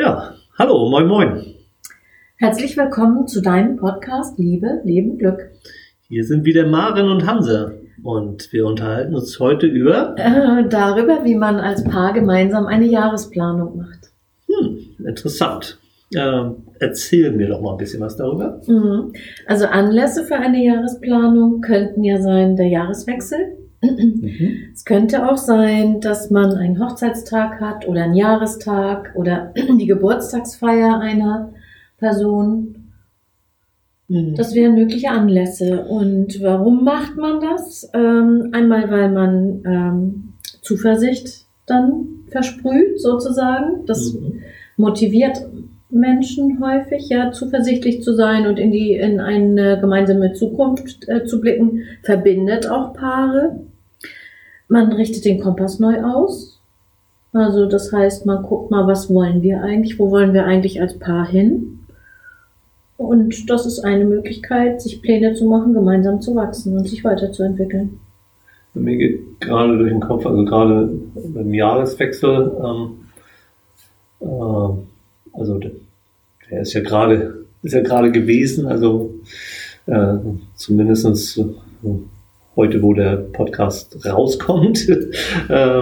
Ja, hallo, moin, moin. Herzlich willkommen zu deinem Podcast Liebe, Leben, Glück. Hier sind wieder Maren und Hanse und wir unterhalten uns heute über Äh, darüber, wie man als Paar gemeinsam eine Jahresplanung macht. hm, interessant. Äh, erzähl mir doch mal ein bisschen was darüber. Mhm. Also Anlässe für eine Jahresplanung könnten ja sein der Jahreswechsel. Mhm. Es könnte auch sein, dass man einen Hochzeitstag hat oder einen Jahrestag oder die Geburtstagsfeier einer Person. Mhm. Das wären mögliche Anlässe. Und warum macht man das? Ähm, einmal, weil man ähm, Zuversicht dann versprüht, sozusagen. Das Mhm. motiviert Menschen häufig, ja, zuversichtlich zu sein und in die in eine gemeinsame Zukunft äh, zu blicken, verbindet auch Paare. Man richtet den Kompass neu aus. Also das heißt, man guckt mal, was wollen wir eigentlich, wo wollen wir eigentlich als Paar hin? Und das ist eine Möglichkeit, sich Pläne zu machen, gemeinsam zu wachsen und sich weiterzuentwickeln. Mir geht gerade durch den Kopf, also gerade beim Jahreswechsel, ähm, äh, also der, der ist ja gerade, ist ja gerade gewesen, also äh, zumindestens äh, heute, wo der Podcast rauskommt, äh,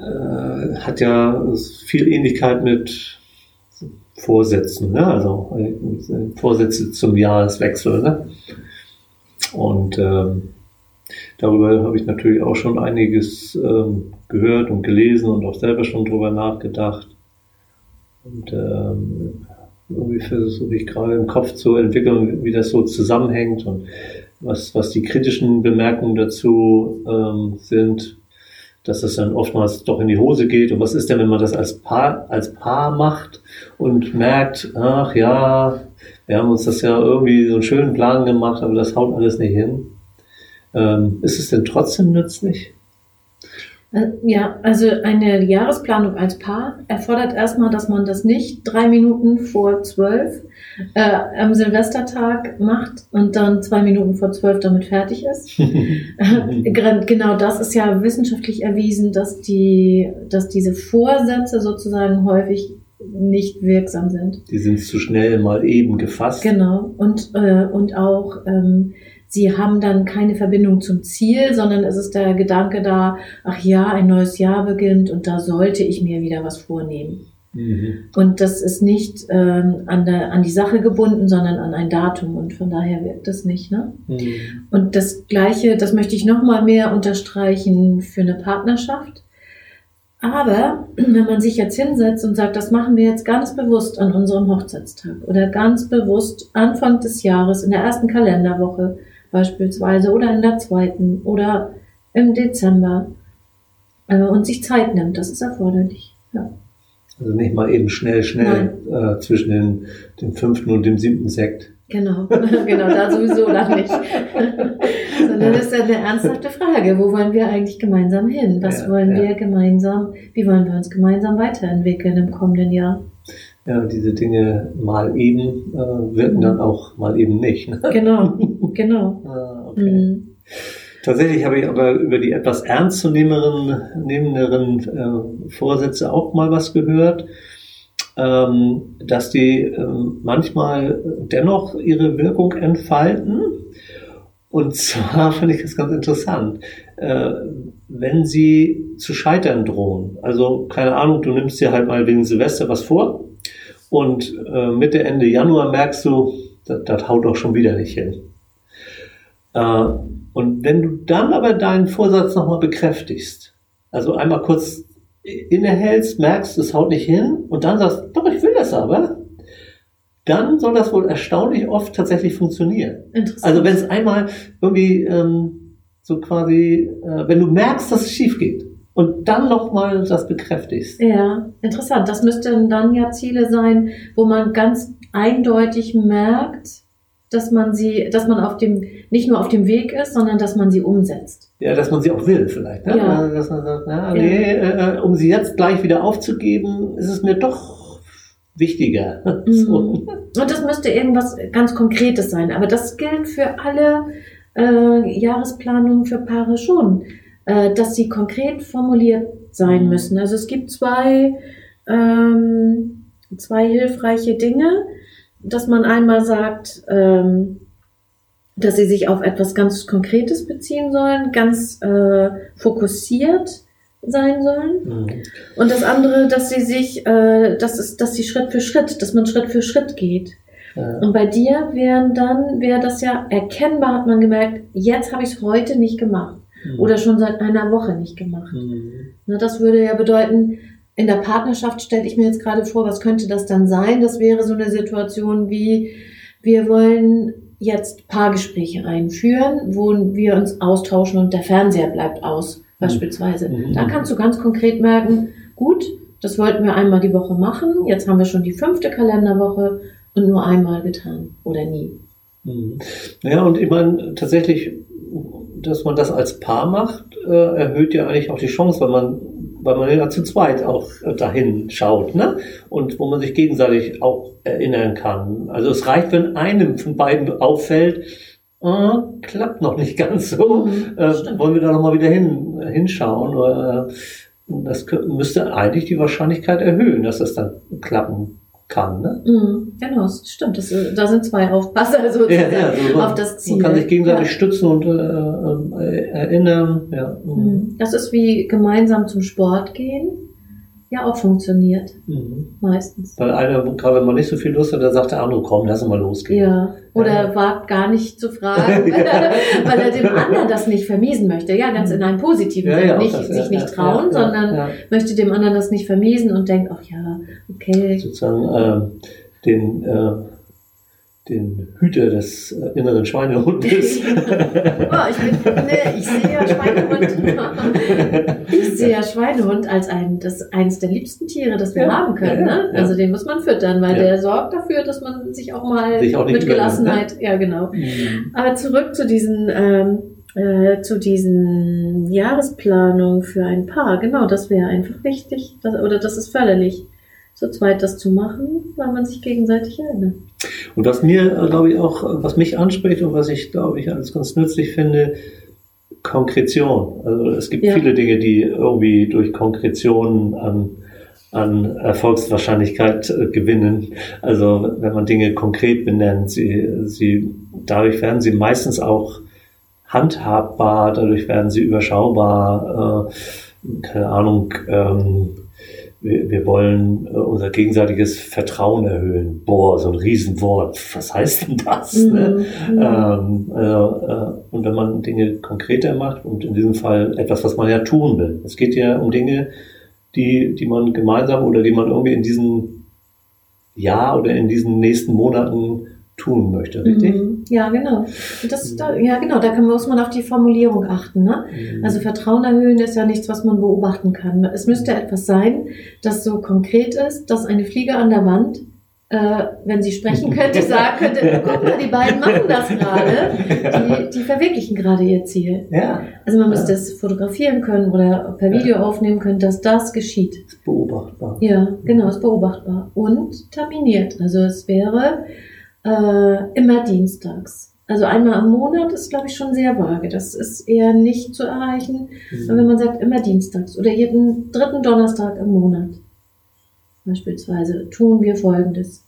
äh, hat ja viel Ähnlichkeit mit Vorsätzen, ne? also äh, Vorsätze zum Jahreswechsel. Ne? Und ähm, darüber habe ich natürlich auch schon einiges ähm, gehört und gelesen und auch selber schon drüber nachgedacht. Und ähm, irgendwie versuche ich gerade im Kopf zu entwickeln, wie das so zusammenhängt und was, was die kritischen Bemerkungen dazu ähm, sind, dass das dann oftmals doch in die Hose geht. Und was ist denn, wenn man das als Paar, als Paar macht und merkt, ach ja, wir haben uns das ja irgendwie so einen schönen Plan gemacht, aber das haut alles nicht hin. Ähm, ist es denn trotzdem nützlich? Äh, Ja, also eine Jahresplanung als Paar erfordert erstmal, dass man das nicht drei Minuten vor zwölf äh, am Silvestertag macht und dann zwei Minuten vor zwölf damit fertig ist. Äh, gen- genau das ist ja wissenschaftlich erwiesen, dass die, dass diese Vorsätze sozusagen häufig nicht wirksam sind. Die sind zu schnell mal eben gefasst. Genau. Und, äh, und auch, ähm, sie haben dann keine Verbindung zum Ziel, sondern es ist der Gedanke da, ach ja, ein neues Jahr beginnt und da sollte ich mir wieder was vornehmen. Mhm. Und das ist nicht ähm, an, der, an die Sache gebunden, sondern an ein Datum und von daher wirkt das nicht. Ne? Mhm. Und das Gleiche, das möchte ich nochmal mehr unterstreichen für eine Partnerschaft. Aber wenn man sich jetzt hinsetzt und sagt, das machen wir jetzt ganz bewusst an unserem Hochzeitstag oder ganz bewusst Anfang des Jahres in der ersten Kalenderwoche beispielsweise oder in der zweiten oder im Dezember äh, und sich Zeit nimmt, das ist erforderlich. Ja. Also nicht mal eben schnell, schnell äh, zwischen den, dem fünften und dem siebten Sekt. Genau, genau, da sowieso dann nicht. Sondern das ist eine ernsthafte Frage. Wo wollen wir eigentlich gemeinsam hin? Was Ja, wollen ja. wir gemeinsam, wie wollen wir uns gemeinsam weiterentwickeln im kommenden Jahr? Ja, diese Dinge mal eben äh, wirken dann auch mal eben nicht. Ne? Genau, genau. Ah, okay. Mhm. Tatsächlich habe ich aber über die etwas ernstzunehmenderen nehmenderen, äh, Vorsätze auch mal was gehört, ähm, dass die ähm, manchmal dennoch ihre Wirkung entfalten. Und zwar finde ich das ganz interessant, äh, wenn sie zu scheitern drohen. Also keine Ahnung, du nimmst dir halt mal wegen Silvester was vor und äh, Mitte, Ende Januar merkst du, das, das haut doch schon wieder nicht hin. Äh, und wenn du dann aber deinen Vorsatz nochmal bekräftigst, also einmal kurz innehältst, merkst, es haut nicht hin und dann sagst, doch, ich will das aber, dann soll das wohl erstaunlich oft tatsächlich funktionieren. Also wenn es einmal irgendwie ähm, so quasi, äh, wenn du merkst, dass es schief geht und dann nochmal das bekräftigst. ja, interessant. Das müssten dann ja Ziele sein, wo man ganz eindeutig merkt, dass man sie, dass man auf dem, nicht nur auf dem Weg ist, sondern dass man sie umsetzt. Ja, dass man sie auch will vielleicht. Ne? Ja. Dass man sagt, na, nee, äh, um sie jetzt gleich wieder aufzugeben, ist es mir doch wichtiger. So. Mhm. Und das müsste irgendwas ganz Konkretes sein. Aber das gilt für alle äh, Jahresplanungen für Paare schon, äh, dass sie konkret formuliert sein Mhm. müssen. Also es gibt zwei ähm, zwei hilfreiche Dinge, dass man einmal sagt, ähm, dass sie sich auf etwas ganz Konkretes beziehen sollen, ganz äh, fokussiert sein sollen. Mhm. Und das andere, dass sie sich, äh, das ist, dass sie Schritt für Schritt, dass man Schritt für Schritt geht. Ja. Und bei dir wären dann, wäre das ja erkennbar, hat man gemerkt, jetzt habe ich es heute nicht gemacht. Mhm. Oder schon seit einer Woche nicht gemacht. Mhm. Na, das würde ja bedeuten, in der Partnerschaft stelle ich mir jetzt gerade vor, was könnte das dann sein? Das wäre so eine Situation wie, wir wollen jetzt Paargespräche einführen, wo wir uns austauschen und der Fernseher bleibt aus, mhm. beispielsweise. Mhm. Da kannst du ganz konkret merken, gut, das wollten wir einmal die Woche machen, jetzt haben wir schon die fünfte Kalenderwoche und nur einmal getan oder nie. Mhm. Naja, und ich meine, tatsächlich, dass man das als Paar macht, äh, erhöht ja eigentlich auch die Chance, weil man weil man ja zu zweit auch dahin schaut, ne? Und wo man sich gegenseitig auch erinnern kann. Also es reicht, wenn einem von beiden auffällt, äh, klappt noch nicht ganz so. Mhm, äh, wollen wir da nochmal wieder hin, hinschauen? Oder, äh, das müsste eigentlich die Wahrscheinlichkeit erhöhen, dass das dann klappen kann. Ne? Mhm, genau, stimmt. Das, da sind zwei Aufpasser sozusagen ja, ja, so man, auf das Ziel. Man kann sich gegenseitig ja. stützen und äh, äh, erinnern. Ja. Mhm. mhm. Das ist wie gemeinsam zum Sport gehen ja auch funktioniert. Mhm. Meistens. Weil einer, gerade wenn man nicht so viel Lust hat, dann sagt der andere, komm, lass mal losgehen. Ja. Oder ja. wagt gar nicht zu fragen, weil, er, weil er dem anderen das nicht vermiesen möchte. Ja, ganz in einem positiven ja, ja, nicht, das, sich nicht trauen, sondern möchte dem anderen das nicht vermiesen und denkt, ach ja, okay. Sozusagen äh, den äh, den Hüter des äh, inneren Schweinehundes. oh, ich, bin, nee, ich sehe ja Schweinehund. ich sehe ja Schweinehund als ein, das, eines der liebsten Tiere, das wir ja, haben können. Ja, ne? Also den muss man füttern, weil der sorgt dafür, dass man sich auch mal sich auch mit Gelassenheit, ne? ja genau. Mhm. Aber zurück zu diesen ähm, äh, zu diesen Jahresplanungen für ein Paar. Genau, das wäre einfach wichtig, das, oder das ist förderlich zu zweit das zu machen, weil man sich gegenseitig erinnert. Und was mir, äh, glaube ich, auch, was mich anspricht und was ich, glaube ich, als ganz nützlich finde, Konkretion. Also es gibt ja. viele Dinge, die irgendwie durch Konkretion an, an Erfolgswahrscheinlichkeit äh, gewinnen. Also wenn man Dinge konkret benennt, sie, sie, dadurch werden sie meistens auch handhabbar, dadurch werden sie überschaubar, äh, keine Ahnung, ähm, wir, wir wollen äh, unser gegenseitiges Vertrauen erhöhen. Boah, so ein Riesenwort. Was heißt denn das? Mhm. Ne? Mhm. Ähm, äh, äh, und wenn man Dinge konkreter macht und in diesem Fall etwas, was man ja tun will. Es geht ja um Dinge, die, die man gemeinsam oder die man irgendwie in diesem Jahr oder in diesen nächsten Monaten tun möchte, richtig? Mhm. Ja, genau. Das, da, ja, genau, da muss man auf die Formulierung achten. Ne? Mhm. Also Vertrauen erhöhen ist ja nichts, was man beobachten kann. Es müsste etwas sein, das so konkret ist, dass eine Fliege an der Wand äh, wenn sie sprechen könnte, sagen könnte, guck mal, die beiden machen das gerade, die, die verwirklichen gerade ihr Ziel. Ja. Also man müsste ja. es fotografieren können oder per Video ja. aufnehmen können, dass das geschieht. Ist beobachtbar. Ja, genau, ist beobachtbar. Und terminiert. Also es wäre äh, immer dienstags. Also einmal am Monat ist, glaube ich, schon sehr vage. Das ist eher nicht zu erreichen. Mhm. Wenn man sagt, immer dienstags oder jeden dritten Donnerstag im Monat beispielsweise, tun wir Folgendes.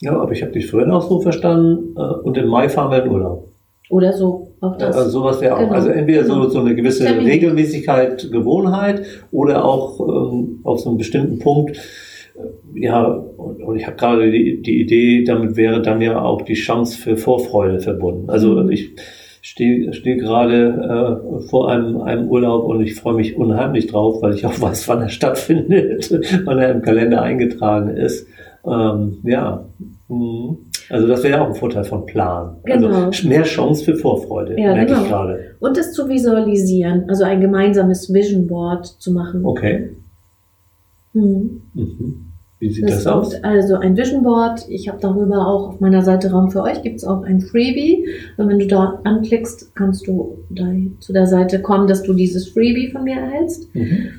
Ja, aber ich habe dich vorhin auch so verstanden. Äh, und im Mai fahren wir in Urlaub. Oder so, auch das. Also sowas wäre auch. Genau. Also entweder genau. so, so eine gewisse Termin. Regelmäßigkeit, Gewohnheit oder auch ähm, auf so einem bestimmten Punkt ja, und, und ich habe gerade die, die Idee, damit wäre dann ja auch die Chance für Vorfreude verbunden. Also mhm. ich stehe steh gerade äh, vor einem, einem Urlaub und ich freue mich unheimlich drauf, weil ich auch weiß, wann er stattfindet, wann er im Kalender eingetragen ist. Ähm, ja, mhm. also das wäre ja auch ein Vorteil von Plan. Also genau. Also mehr Chance für Vorfreude, ja, merke genau. ich gerade. Und das zu visualisieren, also ein gemeinsames Vision Board zu machen. Okay. Mhm. Mhm. Wie sieht das, das aus? Also ein Vision Board. Ich habe darüber auch auf meiner Seite Raum für euch gibt es auch ein Freebie. Und wenn du da anklickst, kannst du da zu der Seite kommen, dass du dieses Freebie von mir erhältst. Mhm.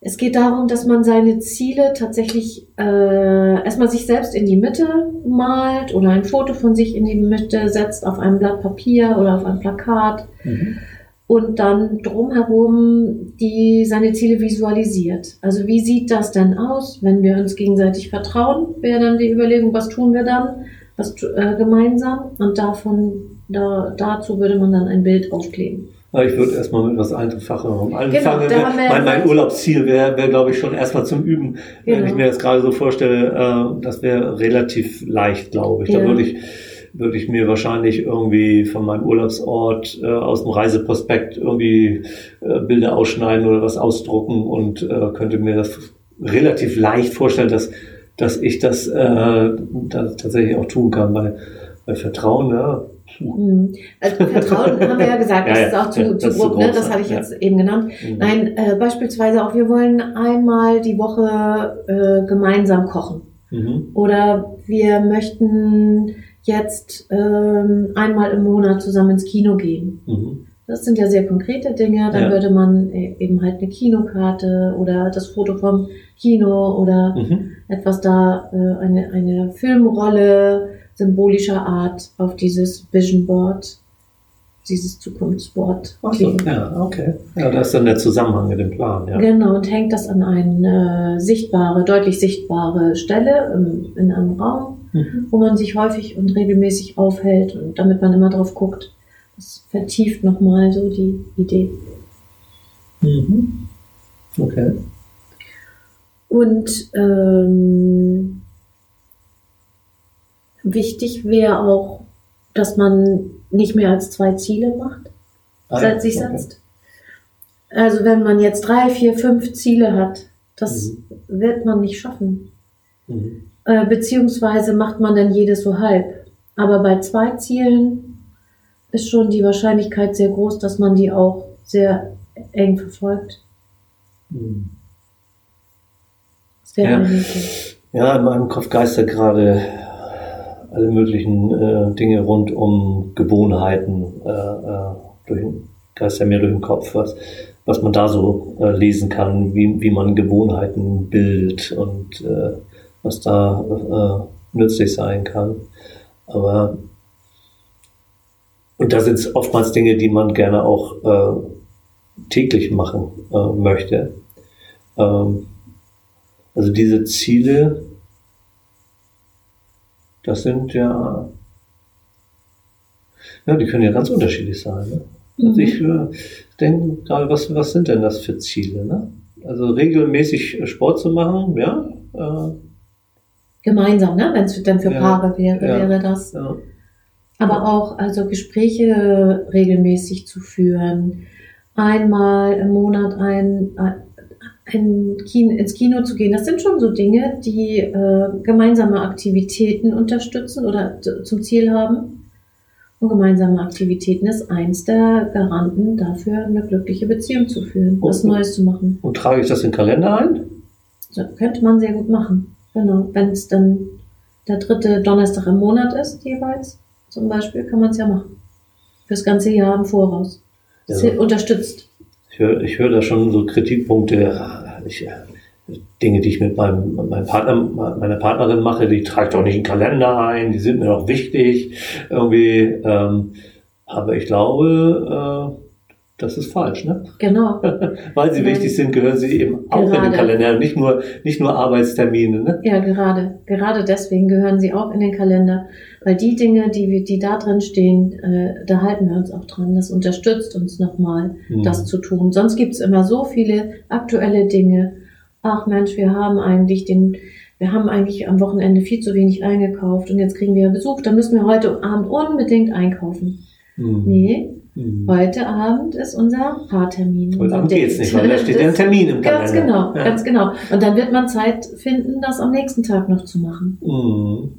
Es geht darum, dass man seine Ziele tatsächlich äh, erstmal sich selbst in die Mitte malt oder ein Foto von sich in die Mitte setzt auf einem Blatt Papier oder auf ein Plakat. Mhm und dann drumherum die seine Ziele visualisiert. Also wie sieht das denn aus, wenn wir uns gegenseitig vertrauen? Wäre dann die Überlegung, was tun wir dann, was äh, gemeinsam und davon da, dazu würde man dann ein Bild aufkleben. Ich würde erstmal mit etwas Einfacherem anfangen. Genau, mein, mein Urlaubsziel wäre, wär, glaube ich, schon erstmal zum Üben. Genau. Wenn ich mir das gerade so vorstelle, äh, das wäre relativ leicht, glaube ich. Ja. Da würde ich würde ich mir wahrscheinlich irgendwie von meinem Urlaubsort äh, aus dem Reiseprospekt irgendwie äh, Bilder ausschneiden oder was ausdrucken und äh, könnte mir das relativ leicht vorstellen, dass, dass ich das, äh, das tatsächlich auch tun kann. Bei, bei Vertrauen, ja. Mhm. Also Vertrauen haben wir ja gesagt, das ja, ja, ist auch zu, ja, zu grob, ne? das habe ich jetzt eben genannt. Mhm. Nein, äh, beispielsweise auch, wir wollen einmal die Woche äh, gemeinsam kochen. Mhm. Oder wir möchten jetzt ähm, einmal im Monat zusammen ins Kino gehen. Mhm. Das sind ja sehr konkrete Dinge. Dann ja. würde man e-, eben halt eine Kinokarte oder das Foto vom Kino oder mhm. etwas da, äh, eine, eine Filmrolle symbolischer Art auf dieses Vision Board, dieses Zukunftsboard. Ach so, ja, okay. Ja, da ist dann der Zusammenhang mit dem Plan. Ja. Genau, und hängt das an eine sichtbare, deutlich sichtbare Stelle im, in einem Raum mhm. wo man sich häufig und regelmäßig aufhält und damit man immer drauf guckt. Das vertieft nochmal so die Idee. Mhm. Okay. Und ähm, wichtig wäre auch, dass man nicht mehr als zwei Ziele macht, ah, sich okay. setzt. Also wenn man jetzt drei, vier, fünf Ziele hat, das mhm. wird man nicht schaffen. Mhm. Äh, beziehungsweise macht man dann jedes so halb. Aber bei zwei Zielen ist schon die Wahrscheinlichkeit sehr groß, dass man die auch sehr eng verfolgt. Hm. Ja. ja, in meinem Kopf geistert gerade alle möglichen äh, Dinge rund um Gewohnheiten äh, äh, durch, geistert mir durch den Kopf, was, was man da so äh, lesen kann, wie, wie man Gewohnheiten bildet und äh, was da äh, nützlich sein kann. Aber und da sind es oftmals Dinge, die man gerne auch äh, täglich machen äh, möchte. Ähm, also diese Ziele, das sind ja, ja, die können ja ganz unterschiedlich sein. Ne? Also mhm. ich äh, denke gerade, was, was sind denn das für Ziele? Ne? Also regelmäßig Sport zu machen, ja, äh, gemeinsam, ne? wenn es dann für Paare wäre, ja. wäre das. Ja. Aber auch also Gespräche regelmäßig zu führen, einmal im Monat ein, ein Kino, ins Kino zu gehen. Das sind schon so Dinge, die äh, gemeinsame Aktivitäten unterstützen oder zum Ziel haben. Und gemeinsame Aktivitäten ist eins der Garanten dafür, eine glückliche Beziehung zu führen, was Neues zu machen. Und trage ich das in den Kalender ein? Das könnte man sehr gut machen. Genau, wenn es dann der dritte Donnerstag im Monat ist, jeweils, zum Beispiel, kann man es ja machen. Fürs ganze Jahr im Voraus. Das ja. unterstützt. Ich höre ich hör da schon so Kritikpunkte, ich, Dinge, die ich mit meinem, meinem Partner, meiner Partnerin mache, die trage ich doch nicht in den Kalender ein, die sind mir doch wichtig, irgendwie. Ähm, aber ich glaube, äh, das ist falsch, ne? Genau. Weil sie ja. wichtig sind, gehören sie eben auch gerade. in den Kalender, nicht nur, nicht nur Arbeitstermine, ne? Ja, gerade. Gerade deswegen gehören sie auch in den Kalender. Weil die Dinge, die, die da drin stehen, äh, da halten wir uns auch dran. Das unterstützt uns nochmal, mhm. das zu tun. Sonst gibt's immer so viele aktuelle Dinge. Ach Mensch, wir haben eigentlich den, wir haben eigentlich am Wochenende viel zu wenig eingekauft und jetzt kriegen wir Besuch, dann müssen wir heute Abend unbedingt einkaufen. Mhm. Nee, Mhm. Heute Abend ist unser Paartermin. Heute Abend geht's nicht, weil da steht ja ein Termin im Kalender. Ganz genau, ja. ganz genau. Und dann wird man Zeit finden, das am nächsten Tag noch zu machen. Mhm.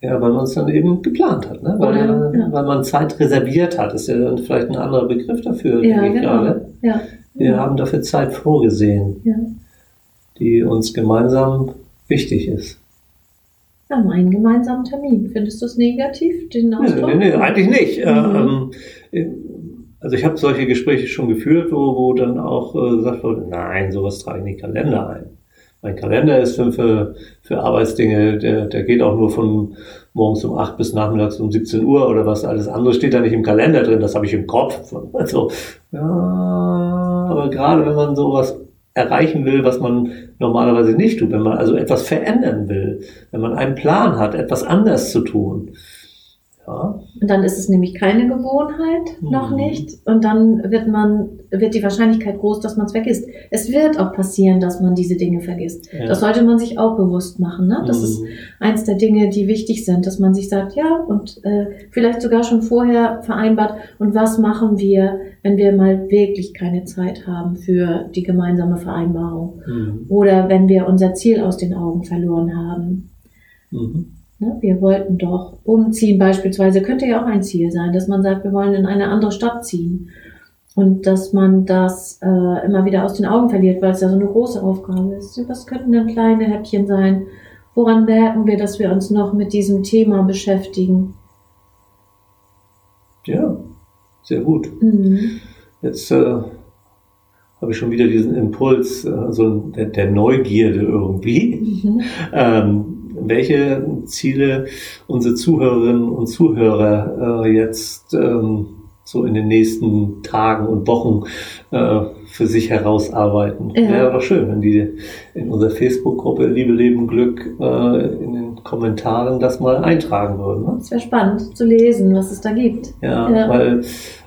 Ja, weil man es dann eben geplant hat, ne? weil, Oder, ja. weil man Zeit reserviert hat. Das ist ja dann vielleicht ein anderer Begriff dafür, ja, genau. gerade. Ja. Wir haben dafür Zeit vorgesehen, ja. die uns gemeinsam wichtig ist. Wir haben einen gemeinsamen Termin. Findest du es negativ, den Ausdruck? Nee, nee, nee eigentlich nicht. Mhm. Ähm, also ich habe solche Gespräche schon geführt, wo, wo dann auch äh, gesagt wurde, nein, sowas trage ich in den Kalender ein. mein Kalender ist für, für, für Arbeitsdinge, der, der geht auch nur von morgens um 8 bis nachmittags um 17 Uhr oder was. Alles andere steht da nicht im Kalender drin, das habe ich im Kopf. Also, ja, aber gerade wenn man sowas erreichen will, was man normalerweise nicht tut, wenn man also etwas verändern will, wenn man einen Plan hat, etwas anders zu tun, ja. Und dann ist es nämlich keine Gewohnheit, noch mhm. nicht. Und dann wird man, wird die Wahrscheinlichkeit groß, dass man es vergisst. Es wird auch passieren, dass man diese Dinge vergisst. Ja. Das sollte man sich auch bewusst machen. Ne? Das mhm. ist eins der Dinge, die wichtig sind, dass man sich sagt, ja, und äh, vielleicht sogar schon vorher vereinbart, und was machen wir, wenn wir mal wirklich keine Zeit haben für die gemeinsame Vereinbarung? Mhm. Oder wenn wir unser Ziel aus den Augen verloren haben. Ne? Wir wollten doch umziehen beispielsweise, könnte ja auch ein Ziel sein, dass man sagt, wir wollen in eine andere Stadt ziehen. Und dass man das äh, immer wieder aus den Augen verliert, weil es ja so eine große Aufgabe ist. Was könnten dann kleine Häppchen sein? Woran merken wir, dass wir uns noch mit diesem Thema beschäftigen? Ja, sehr gut. Mhm. Jetzt äh, habe ich schon wieder diesen Impuls, äh, so der, der Neugierde irgendwie. Mhm. Ähm, welche Ziele unsere Zuhörerinnen und Zuhörer äh, jetzt ähm, so in den nächsten Tagen und Wochen äh, für sich herausarbeiten. Ja. Wäre doch schön, wenn die in unserer Facebook-Gruppe Liebe, Leben, Glück äh, in den Kommentaren das mal eintragen würden. Ne? Es wäre spannend zu lesen, was es da gibt. Ja, ja. weil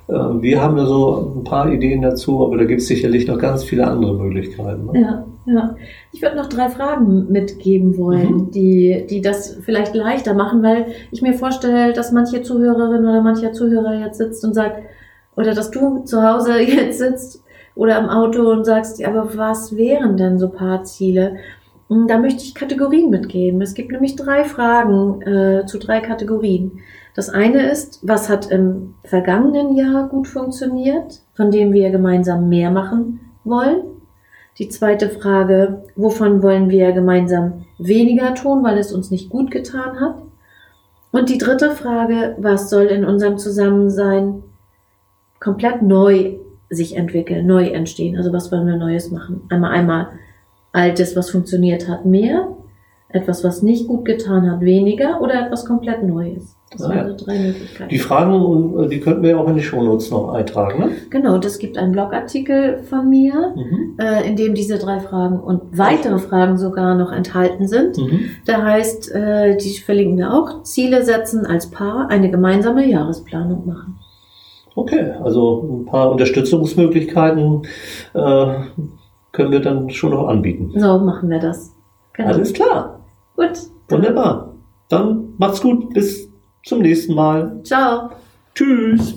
äh, wir haben da so ein paar Ideen dazu, aber da gibt es sicherlich noch ganz viele andere Möglichkeiten. Ne? Ja, ja. Ich würde noch drei Fragen mitgeben wollen, mhm. die, die das vielleicht leichter machen, weil ich mir vorstelle, dass manche Zuhörerin oder mancher Zuhörer jetzt sitzt und sagt, oder dass du zu Hause jetzt sitzt oder im Auto und sagst, ja, aber was wären denn so paar Ziele? Hm, da möchte ich Kategorien mitgeben. Es gibt nämlich drei Fragen äh, zu drei Kategorien. Das eine ist, was hat im vergangenen Jahr gut funktioniert, von dem wir gemeinsam mehr machen wollen? Die zweite Frage, wovon wollen wir gemeinsam weniger tun, weil es uns nicht gut getan hat? Und die dritte Frage, was soll in unserem Zusammensein komplett neu sich entwickeln, neu entstehen? Also was wollen wir Neues machen? Einmal, einmal Altes, was funktioniert hat, mehr, etwas, was nicht gut getan hat, weniger oder etwas komplett Neues. Das ah, waren also drei Möglichkeiten. Die Fragen, äh, die könnten wir auch in die Shownotes noch eintragen, ne? Genau, das gibt einen Blogartikel von mir, mhm. äh, in dem diese drei Fragen und weitere Fragen sogar noch enthalten sind. Mhm. Der heißt, äh, die verlinken wir auch, Ziele setzen als Paar, eine gemeinsame Jahresplanung machen. Okay, also ein paar Unterstützungsmöglichkeiten äh, können wir dann schon noch anbieten. So machen wir das. Genau. Alles klar. Gut. Wunderbar. Dann macht's gut. Bis zum nächsten Mal. Ciao. Tschüss.